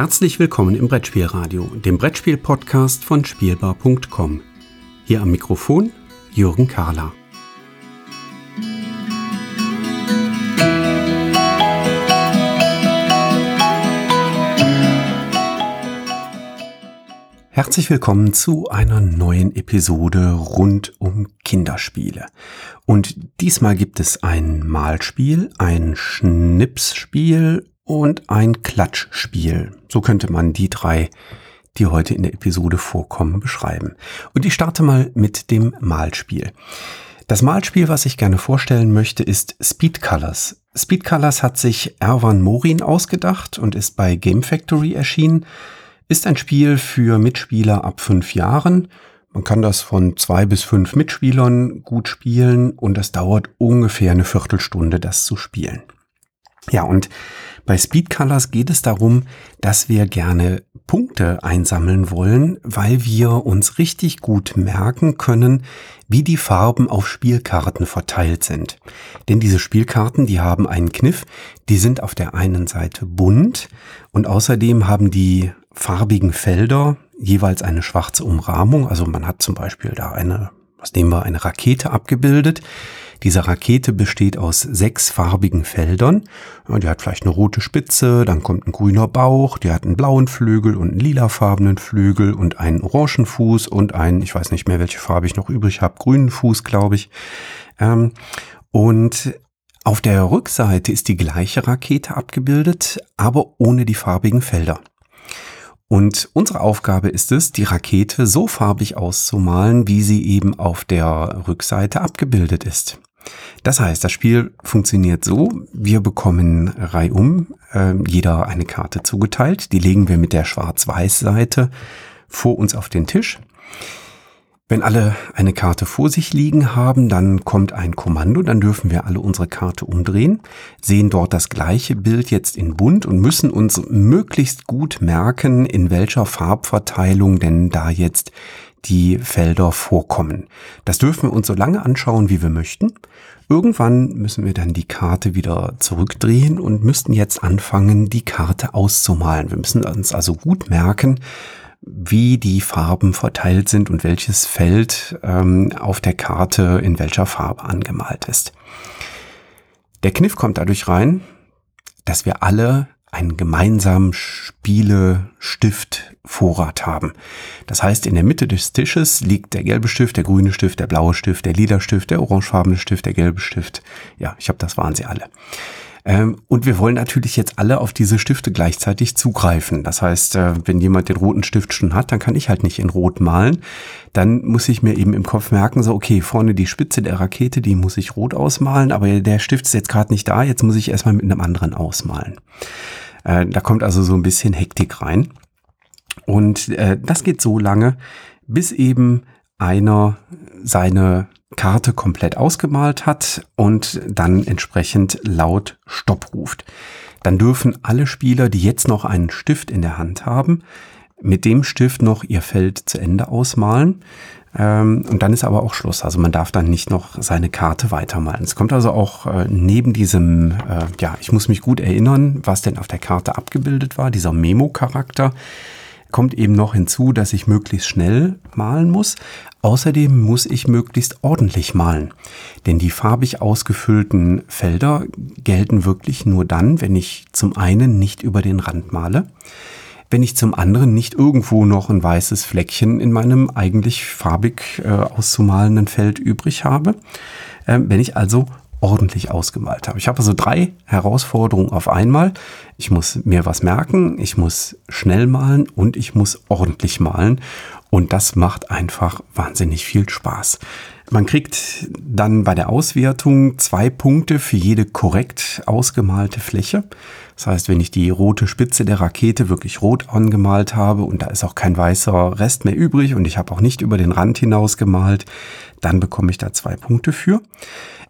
Herzlich willkommen im Brettspielradio, dem Brettspiel-Podcast von Spielbar.com. Hier am Mikrofon Jürgen Kahler. Herzlich willkommen zu einer neuen Episode rund um Kinderspiele. Und diesmal gibt es ein Malspiel, ein Schnipsspiel und ein Klatschspiel. So könnte man die drei, die heute in der Episode vorkommen, beschreiben. Und ich starte mal mit dem Malspiel. Das Malspiel, was ich gerne vorstellen möchte, ist Speed Colors. Speed Colors hat sich Erwan Morin ausgedacht und ist bei Game Factory erschienen. Ist ein Spiel für Mitspieler ab fünf Jahren. Man kann das von zwei bis fünf Mitspielern gut spielen und es dauert ungefähr eine Viertelstunde, das zu spielen. Ja, und bei Speed Colors geht es darum, dass wir gerne Punkte einsammeln wollen, weil wir uns richtig gut merken können, wie die Farben auf Spielkarten verteilt sind. Denn diese Spielkarten, die haben einen Kniff, die sind auf der einen Seite bunt und außerdem haben die farbigen Felder jeweils eine schwarze Umrahmung. Also man hat zum Beispiel da eine, was nehmen wir, eine Rakete abgebildet. Diese Rakete besteht aus sechs farbigen Feldern. Die hat vielleicht eine rote Spitze, dann kommt ein grüner Bauch, die hat einen blauen Flügel und einen lilafarbenen Flügel und einen orangen Fuß und einen, ich weiß nicht mehr, welche Farbe ich noch übrig habe, grünen Fuß, glaube ich. Ähm, und auf der Rückseite ist die gleiche Rakete abgebildet, aber ohne die farbigen Felder. Und unsere Aufgabe ist es, die Rakete so farbig auszumalen, wie sie eben auf der Rückseite abgebildet ist. Das heißt, das Spiel funktioniert so, wir bekommen reihum äh, jeder eine Karte zugeteilt, die legen wir mit der Schwarz-Weiß-Seite vor uns auf den Tisch. Wenn alle eine Karte vor sich liegen haben, dann kommt ein Kommando, dann dürfen wir alle unsere Karte umdrehen, sehen dort das gleiche Bild jetzt in bunt und müssen uns möglichst gut merken, in welcher Farbverteilung denn da jetzt die Felder vorkommen. Das dürfen wir uns so lange anschauen, wie wir möchten. Irgendwann müssen wir dann die Karte wieder zurückdrehen und müssten jetzt anfangen, die Karte auszumalen. Wir müssen uns also gut merken, wie die Farben verteilt sind und welches Feld ähm, auf der Karte in welcher Farbe angemalt ist. Der Kniff kommt dadurch rein, dass wir alle einen gemeinsamen Spiele-Stift-Vorrat haben. Das heißt, in der Mitte des Tisches liegt der gelbe Stift, der grüne Stift, der blaue Stift, der lila Stift, der orangefarbene Stift, der gelbe Stift. Ja, ich habe das waren sie alle. Ähm, und wir wollen natürlich jetzt alle auf diese Stifte gleichzeitig zugreifen. Das heißt, äh, wenn jemand den roten Stift schon hat, dann kann ich halt nicht in Rot malen. Dann muss ich mir eben im Kopf merken, so, okay, vorne die Spitze der Rakete, die muss ich rot ausmalen, aber der Stift ist jetzt gerade nicht da, jetzt muss ich erstmal mit einem anderen ausmalen. Äh, da kommt also so ein bisschen Hektik rein. Und äh, das geht so lange, bis eben einer seine Karte komplett ausgemalt hat und dann entsprechend laut Stopp ruft. Dann dürfen alle Spieler, die jetzt noch einen Stift in der Hand haben, mit dem Stift noch ihr Feld zu Ende ausmalen. Ähm, und dann ist aber auch Schluss. Also man darf dann nicht noch seine Karte weitermalen. Es kommt also auch äh, neben diesem, äh, ja, ich muss mich gut erinnern, was denn auf der Karte abgebildet war, dieser Memo-Charakter kommt eben noch hinzu, dass ich möglichst schnell malen muss. Außerdem muss ich möglichst ordentlich malen. Denn die farbig ausgefüllten Felder gelten wirklich nur dann, wenn ich zum einen nicht über den Rand male, wenn ich zum anderen nicht irgendwo noch ein weißes Fleckchen in meinem eigentlich farbig äh, auszumalenden Feld übrig habe, äh, wenn ich also ordentlich ausgemalt habe. Ich habe also drei Herausforderungen auf einmal. Ich muss mir was merken, ich muss schnell malen und ich muss ordentlich malen. Und das macht einfach wahnsinnig viel Spaß. Man kriegt dann bei der Auswertung zwei Punkte für jede korrekt ausgemalte Fläche. Das heißt, wenn ich die rote Spitze der Rakete wirklich rot angemalt habe und da ist auch kein weißer Rest mehr übrig und ich habe auch nicht über den Rand hinaus gemalt, dann bekomme ich da zwei Punkte für.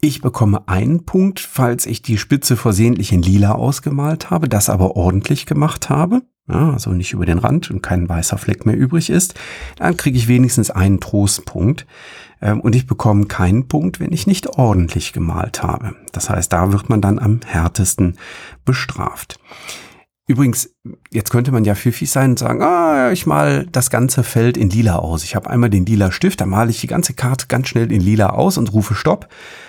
Ich bekomme einen Punkt, falls ich die Spitze versehentlich in lila ausgemalt habe, das aber ordentlich gemacht habe. Ja, also nicht über den Rand und kein weißer Fleck mehr übrig ist, dann kriege ich wenigstens einen Trostpunkt. Ähm, und ich bekomme keinen Punkt, wenn ich nicht ordentlich gemalt habe. Das heißt, da wird man dann am härtesten bestraft. Übrigens, jetzt könnte man ja pfiffig sein und sagen, ah, ich mal das ganze Feld in lila aus. Ich habe einmal den lila Stift, dann male ich die ganze Karte ganz schnell in lila aus und rufe Stopp.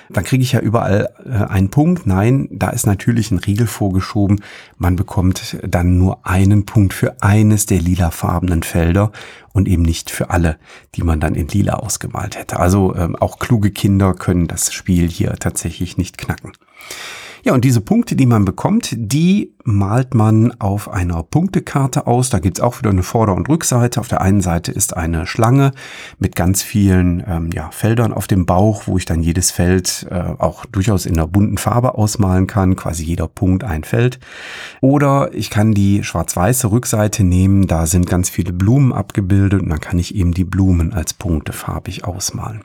Dann kriege ich ja überall äh, einen Punkt. Nein, da ist natürlich ein Riegel vorgeschoben. Man bekommt dann nur einen Punkt für eines der lilafarbenen Felder und eben nicht für alle, die man dann in lila ausgemalt hätte. Also ähm, auch kluge Kinder können das Spiel hier tatsächlich nicht knacken. Ja, und diese Punkte, die man bekommt, die malt man auf einer Punktekarte aus. Da gibt's auch wieder eine Vorder- und Rückseite. Auf der einen Seite ist eine Schlange mit ganz vielen ähm, ja, Feldern auf dem Bauch, wo ich dann jedes Feld äh, auch durchaus in einer bunten Farbe ausmalen kann. Quasi jeder Punkt ein Feld. Oder ich kann die schwarz-weiße Rückseite nehmen. Da sind ganz viele Blumen abgebildet und dann kann ich eben die Blumen als Punkte farbig ausmalen.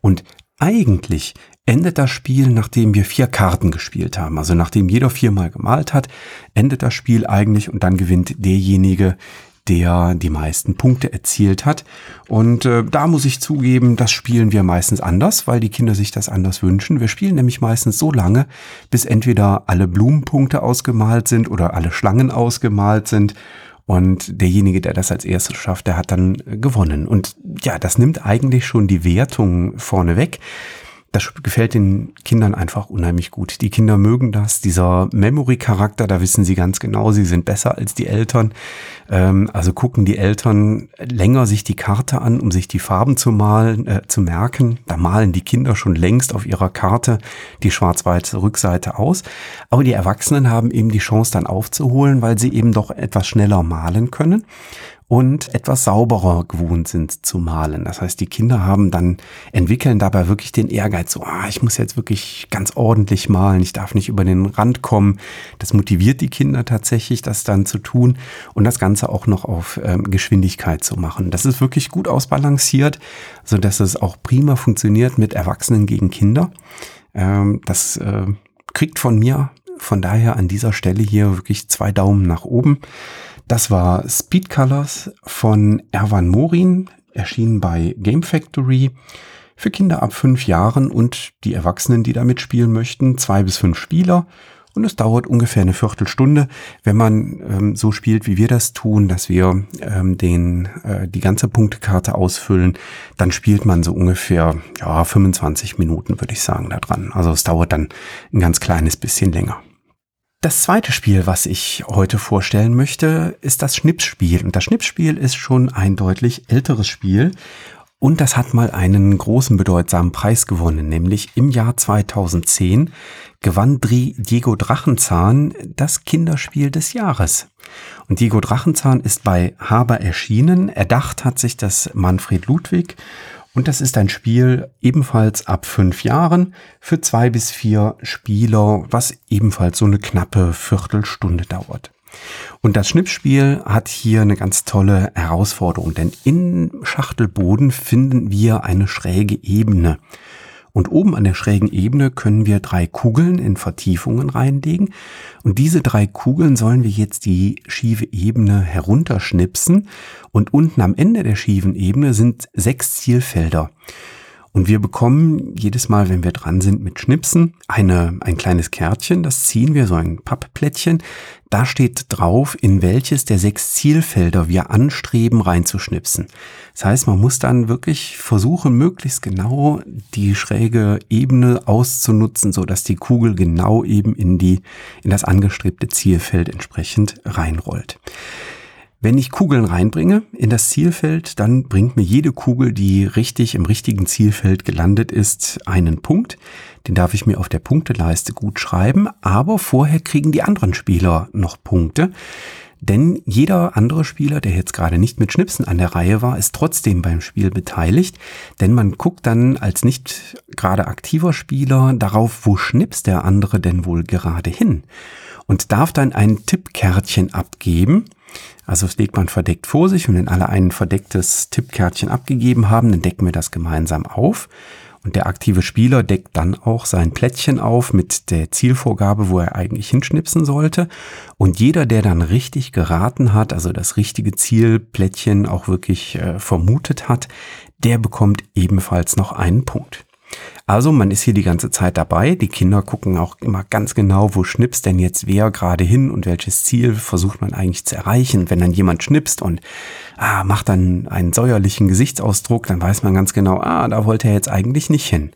Und eigentlich endet das Spiel, nachdem wir vier Karten gespielt haben. Also nachdem jeder viermal gemalt hat, endet das Spiel eigentlich und dann gewinnt derjenige, der die meisten Punkte erzielt hat. Und äh, da muss ich zugeben, das spielen wir meistens anders, weil die Kinder sich das anders wünschen. Wir spielen nämlich meistens so lange, bis entweder alle Blumenpunkte ausgemalt sind oder alle Schlangen ausgemalt sind. Und derjenige, der das als erstes schafft, der hat dann gewonnen. Und ja, das nimmt eigentlich schon die Wertung vorneweg das gefällt den Kindern einfach unheimlich gut. Die Kinder mögen das, dieser Memory-Charakter, da wissen sie ganz genau, sie sind besser als die Eltern. Ähm, also gucken die Eltern länger sich die Karte an, um sich die Farben zu malen, äh, zu merken. Da malen die Kinder schon längst auf ihrer Karte die schwarz-weiße Rückseite aus. Aber die Erwachsenen haben eben die Chance dann aufzuholen, weil sie eben doch etwas schneller malen können und etwas sauberer gewohnt sind zu malen. Das heißt, die Kinder haben dann, entwickeln dabei wirklich den Ehrgeiz, so, ah, ich muss jetzt wirklich ganz ordentlich malen, ich darf nicht über den Rand kommen. Das motiviert die Kinder tatsächlich, das dann zu tun und das Ganze auch noch auf ähm, Geschwindigkeit zu machen. Das ist wirklich gut ausbalanciert, so dass es auch prima funktioniert mit Erwachsenen gegen Kinder. Ähm, das äh, kriegt von mir von daher an dieser Stelle hier wirklich zwei Daumen nach oben. Das war Speed Colors von Erwan Morin, erschienen bei Game Factory. Für Kinder ab fünf Jahren und die Erwachsenen, die da mitspielen möchten, zwei bis fünf Spieler. Und es dauert ungefähr eine Viertelstunde, wenn man ähm, so spielt, wie wir das tun, dass wir ähm, den, äh, die ganze Punktekarte ausfüllen. Dann spielt man so ungefähr ja, 25 Minuten, würde ich sagen, da dran. Also es dauert dann ein ganz kleines bisschen länger. Das zweite Spiel, was ich heute vorstellen möchte, ist das Schnipsspiel. Und das Schnipsspiel ist schon ein deutlich älteres Spiel. Und das hat mal einen großen bedeutsamen Preis gewonnen, nämlich im Jahr 2010 gewann Diego Drachenzahn das Kinderspiel des Jahres. Und Diego Drachenzahn ist bei Haber erschienen. Erdacht hat sich das Manfred Ludwig und das ist ein Spiel ebenfalls ab fünf Jahren für zwei bis vier Spieler, was ebenfalls so eine knappe Viertelstunde dauert. Und das Schnippspiel hat hier eine ganz tolle Herausforderung, denn im Schachtelboden finden wir eine schräge Ebene. Und oben an der schrägen Ebene können wir drei Kugeln in Vertiefungen reinlegen. Und diese drei Kugeln sollen wir jetzt die schiefe Ebene herunterschnipsen. Und unten am Ende der schiefen Ebene sind sechs Zielfelder. Und wir bekommen jedes Mal, wenn wir dran sind mit Schnipsen, eine, ein kleines Kärtchen, das ziehen wir, so ein Pappplättchen. Da steht drauf, in welches der sechs Zielfelder wir anstreben reinzuschnipsen. Das heißt, man muss dann wirklich versuchen, möglichst genau die schräge Ebene auszunutzen, so dass die Kugel genau eben in die, in das angestrebte Zielfeld entsprechend reinrollt. Wenn ich Kugeln reinbringe in das Zielfeld, dann bringt mir jede Kugel, die richtig im richtigen Zielfeld gelandet ist, einen Punkt. Den darf ich mir auf der Punkteleiste gut schreiben, aber vorher kriegen die anderen Spieler noch Punkte. Denn jeder andere Spieler, der jetzt gerade nicht mit Schnipsen an der Reihe war, ist trotzdem beim Spiel beteiligt. Denn man guckt dann als nicht gerade aktiver Spieler darauf, wo schnipst der andere denn wohl gerade hin. Und darf dann ein Tippkärtchen abgeben also das legt man verdeckt vor sich und wenn alle ein verdecktes Tippkärtchen abgegeben haben, dann decken wir das gemeinsam auf. Und der aktive Spieler deckt dann auch sein Plättchen auf mit der Zielvorgabe, wo er eigentlich hinschnipsen sollte. Und jeder, der dann richtig geraten hat, also das richtige Zielplättchen auch wirklich äh, vermutet hat, der bekommt ebenfalls noch einen Punkt. Also man ist hier die ganze Zeit dabei. Die Kinder gucken auch immer ganz genau, wo schnipst denn jetzt wer gerade hin und welches Ziel versucht man eigentlich zu erreichen. Wenn dann jemand schnipst und ah, macht dann einen säuerlichen Gesichtsausdruck, dann weiß man ganz genau, ah, da wollte er jetzt eigentlich nicht hin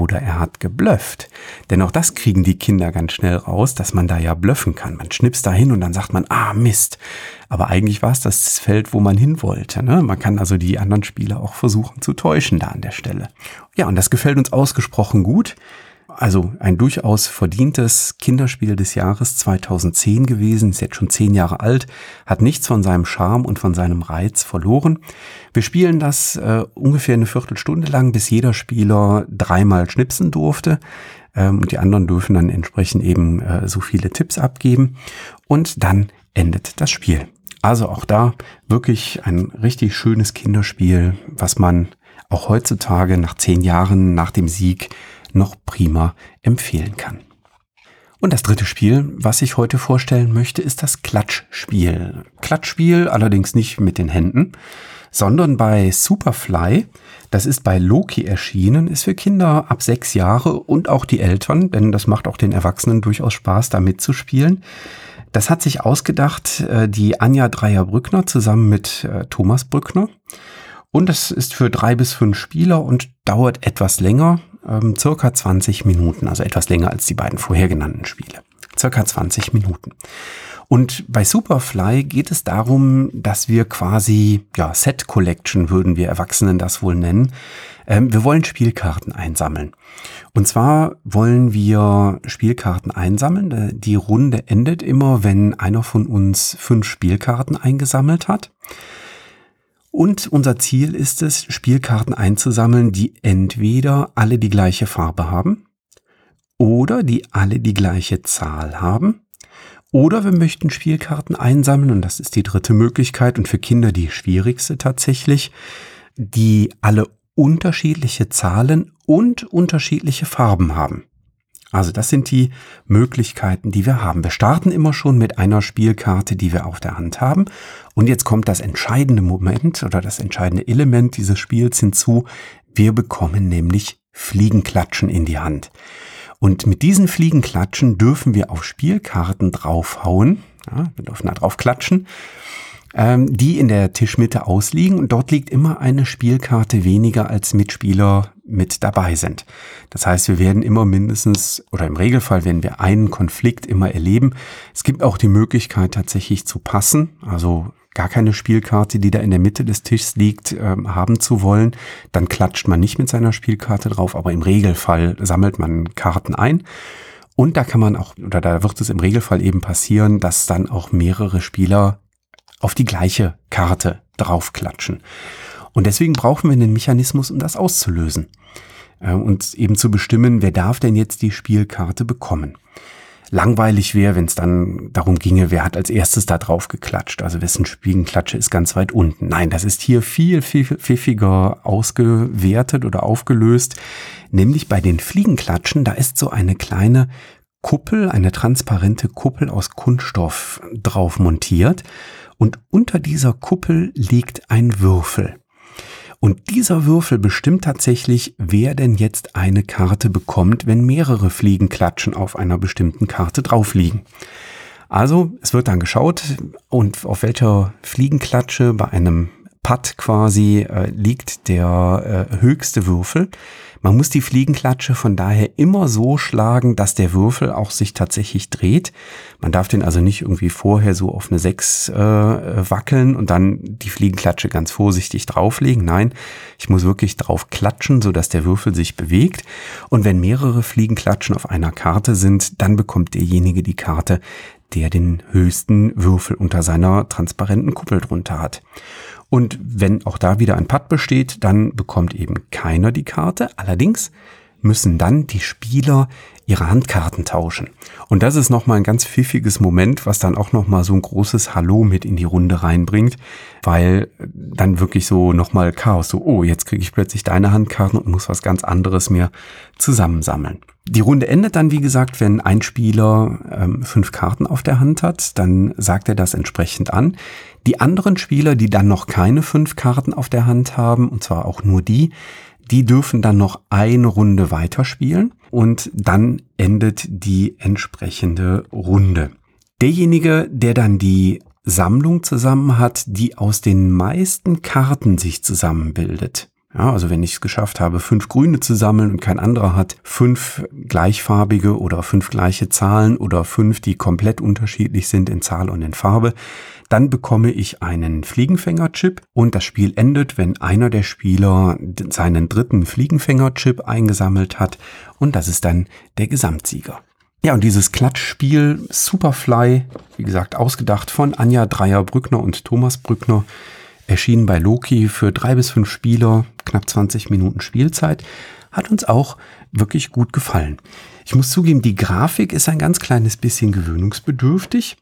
oder er hat geblufft. Denn auch das kriegen die Kinder ganz schnell raus, dass man da ja blöffen kann. Man schnipst da hin und dann sagt man, ah Mist. Aber eigentlich war es das Feld, wo man hin wollte. Ne? Man kann also die anderen Spieler auch versuchen zu täuschen da an der Stelle. Ja, und das gefällt uns ausgesprochen gut. Also ein durchaus verdientes Kinderspiel des Jahres 2010 gewesen, ist jetzt schon zehn Jahre alt, hat nichts von seinem Charme und von seinem Reiz verloren. Wir spielen das äh, ungefähr eine Viertelstunde lang, bis jeder Spieler dreimal schnipsen durfte. Ähm, und die anderen dürfen dann entsprechend eben äh, so viele Tipps abgeben. Und dann endet das Spiel. Also auch da wirklich ein richtig schönes Kinderspiel, was man auch heutzutage nach zehn Jahren nach dem Sieg noch prima empfehlen kann. Und das dritte Spiel, was ich heute vorstellen möchte, ist das Klatschspiel. Klatschspiel allerdings nicht mit den Händen, sondern bei Superfly. Das ist bei Loki erschienen, ist für Kinder ab sechs Jahre und auch die Eltern, denn das macht auch den Erwachsenen durchaus Spaß, da mitzuspielen. Das hat sich ausgedacht äh, die Anja Dreier-Brückner zusammen mit äh, Thomas Brückner. Und es ist für drei bis fünf Spieler und dauert etwas länger, ähm, circa 20 Minuten, also etwas länger als die beiden vorher genannten Spiele. Circa 20 Minuten. Und bei Superfly geht es darum, dass wir quasi, ja, Set Collection würden wir Erwachsenen das wohl nennen. Ähm, wir wollen Spielkarten einsammeln. Und zwar wollen wir Spielkarten einsammeln. Äh, die Runde endet immer, wenn einer von uns fünf Spielkarten eingesammelt hat. Und unser Ziel ist es, Spielkarten einzusammeln, die entweder alle die gleiche Farbe haben oder die alle die gleiche Zahl haben. Oder wir möchten Spielkarten einsammeln, und das ist die dritte Möglichkeit und für Kinder die schwierigste tatsächlich, die alle unterschiedliche Zahlen und unterschiedliche Farben haben. Also das sind die Möglichkeiten, die wir haben. Wir starten immer schon mit einer Spielkarte, die wir auf der Hand haben. Und jetzt kommt das entscheidende Moment oder das entscheidende Element dieses Spiels hinzu. Wir bekommen nämlich Fliegenklatschen in die Hand. Und mit diesen Fliegenklatschen dürfen wir auf Spielkarten draufhauen. Ja, wir dürfen da drauf klatschen ähm, die in der Tischmitte ausliegen und dort liegt immer eine Spielkarte weniger als Mitspieler mit dabei sind. Das heißt, wir werden immer mindestens oder im Regelfall werden wir einen Konflikt immer erleben. Es gibt auch die Möglichkeit tatsächlich zu passen, also gar keine Spielkarte, die da in der Mitte des Tischs liegt, äh, haben zu wollen. Dann klatscht man nicht mit seiner Spielkarte drauf, aber im Regelfall sammelt man Karten ein. Und da kann man auch, oder da wird es im Regelfall eben passieren, dass dann auch mehrere Spieler auf die gleiche Karte draufklatschen. Und deswegen brauchen wir einen Mechanismus, um das auszulösen. Äh, und eben zu bestimmen, wer darf denn jetzt die Spielkarte bekommen. Langweilig wäre, wenn es dann darum ginge, wer hat als erstes da drauf geklatscht, also wessen Spiegenklatsche ist ganz weit unten. Nein, das ist hier viel, viel pfiffiger ausgewertet oder aufgelöst. Nämlich bei den Fliegenklatschen, da ist so eine kleine Kuppel, eine transparente Kuppel aus Kunststoff drauf montiert und unter dieser Kuppel liegt ein Würfel. Und dieser Würfel bestimmt tatsächlich, wer denn jetzt eine Karte bekommt, wenn mehrere Fliegenklatschen auf einer bestimmten Karte drauf liegen. Also es wird dann geschaut und auf welcher Fliegenklatsche bei einem Putt quasi äh, liegt der äh, höchste Würfel. Man muss die Fliegenklatsche von daher immer so schlagen, dass der Würfel auch sich tatsächlich dreht. Man darf den also nicht irgendwie vorher so auf eine 6 äh, wackeln und dann die Fliegenklatsche ganz vorsichtig drauflegen. Nein, ich muss wirklich drauf klatschen, so dass der Würfel sich bewegt. Und wenn mehrere Fliegenklatschen auf einer Karte sind, dann bekommt derjenige die Karte, der den höchsten Würfel unter seiner transparenten Kuppel drunter hat. Und wenn auch da wieder ein Putt besteht, dann bekommt eben keiner die Karte. Allerdings müssen dann die Spieler ihre Handkarten tauschen. Und das ist nochmal ein ganz pfiffiges Moment, was dann auch nochmal so ein großes Hallo mit in die Runde reinbringt, weil dann wirklich so nochmal Chaos, so, oh, jetzt kriege ich plötzlich deine Handkarten und muss was ganz anderes mir zusammensammeln. Die Runde endet dann, wie gesagt, wenn ein Spieler ähm, fünf Karten auf der Hand hat, dann sagt er das entsprechend an. Die anderen Spieler, die dann noch keine fünf Karten auf der Hand haben, und zwar auch nur die, Die dürfen dann noch eine Runde weiterspielen und dann endet die entsprechende Runde. Derjenige, der dann die Sammlung zusammen hat, die aus den meisten Karten sich zusammenbildet. Ja, also wenn ich es geschafft habe, fünf Grüne zu sammeln und kein anderer hat fünf gleichfarbige oder fünf gleiche Zahlen oder fünf, die komplett unterschiedlich sind in Zahl und in Farbe, dann bekomme ich einen Fliegenfängerchip und das Spiel endet, wenn einer der Spieler seinen dritten Fliegenfängerchip eingesammelt hat und das ist dann der Gesamtsieger. Ja, und dieses Klatschspiel Superfly, wie gesagt, ausgedacht von Anja Dreier-Brückner und Thomas Brückner, erschienen bei Loki für drei bis fünf Spieler, knapp 20 Minuten Spielzeit, hat uns auch wirklich gut gefallen. Ich muss zugeben, die Grafik ist ein ganz kleines bisschen gewöhnungsbedürftig,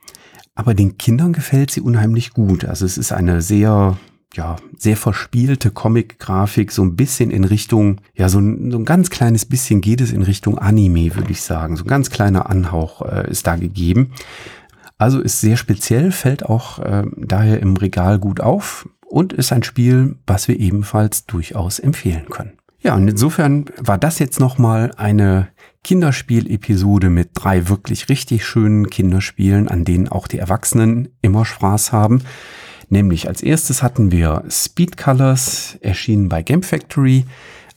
aber den Kindern gefällt sie unheimlich gut. Also es ist eine sehr ja, sehr verspielte Comic-Grafik, so ein bisschen in Richtung, ja, so ein, so ein ganz kleines bisschen geht es in Richtung Anime, würde ich sagen. So ein ganz kleiner Anhauch äh, ist da gegeben. Also ist sehr speziell, fällt auch äh, daher im Regal gut auf und ist ein Spiel, was wir ebenfalls durchaus empfehlen können. Ja, und insofern war das jetzt nochmal eine Kinderspiel-Episode mit drei wirklich richtig schönen Kinderspielen, an denen auch die Erwachsenen immer Spaß haben. Nämlich als erstes hatten wir Speed Colors, erschienen bei Game Factory.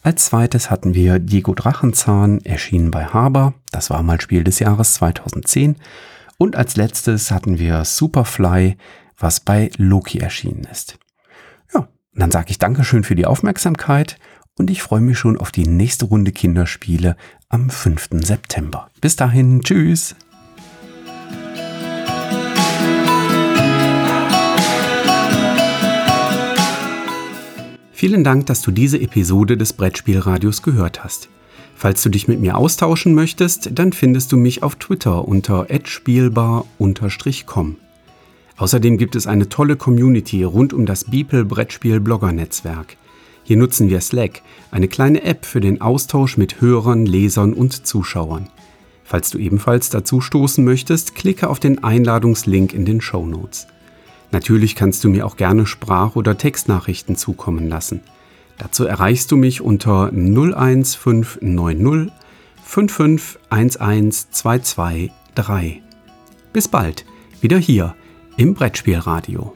Als zweites hatten wir Diego Drachenzahn, erschienen bei Haber. Das war mal Spiel des Jahres 2010. Und als letztes hatten wir Superfly, was bei Loki erschienen ist. Ja, dann sage ich Dankeschön für die Aufmerksamkeit und ich freue mich schon auf die nächste Runde Kinderspiele am 5. September. Bis dahin, tschüss! Vielen Dank, dass du diese Episode des Brettspielradios gehört hast. Falls du dich mit mir austauschen möchtest, dann findest du mich auf Twitter unter @spielbar_com. Außerdem gibt es eine tolle Community rund um das Beeple Brettspiel Blogger Netzwerk. Hier nutzen wir Slack, eine kleine App für den Austausch mit Hörern, Lesern und Zuschauern. Falls du ebenfalls dazu stoßen möchtest, klicke auf den Einladungslink in den Show Notes. Natürlich kannst du mir auch gerne Sprach- oder Textnachrichten zukommen lassen. Dazu erreichst du mich unter 01590 5511223. Bis bald, wieder hier im Brettspielradio.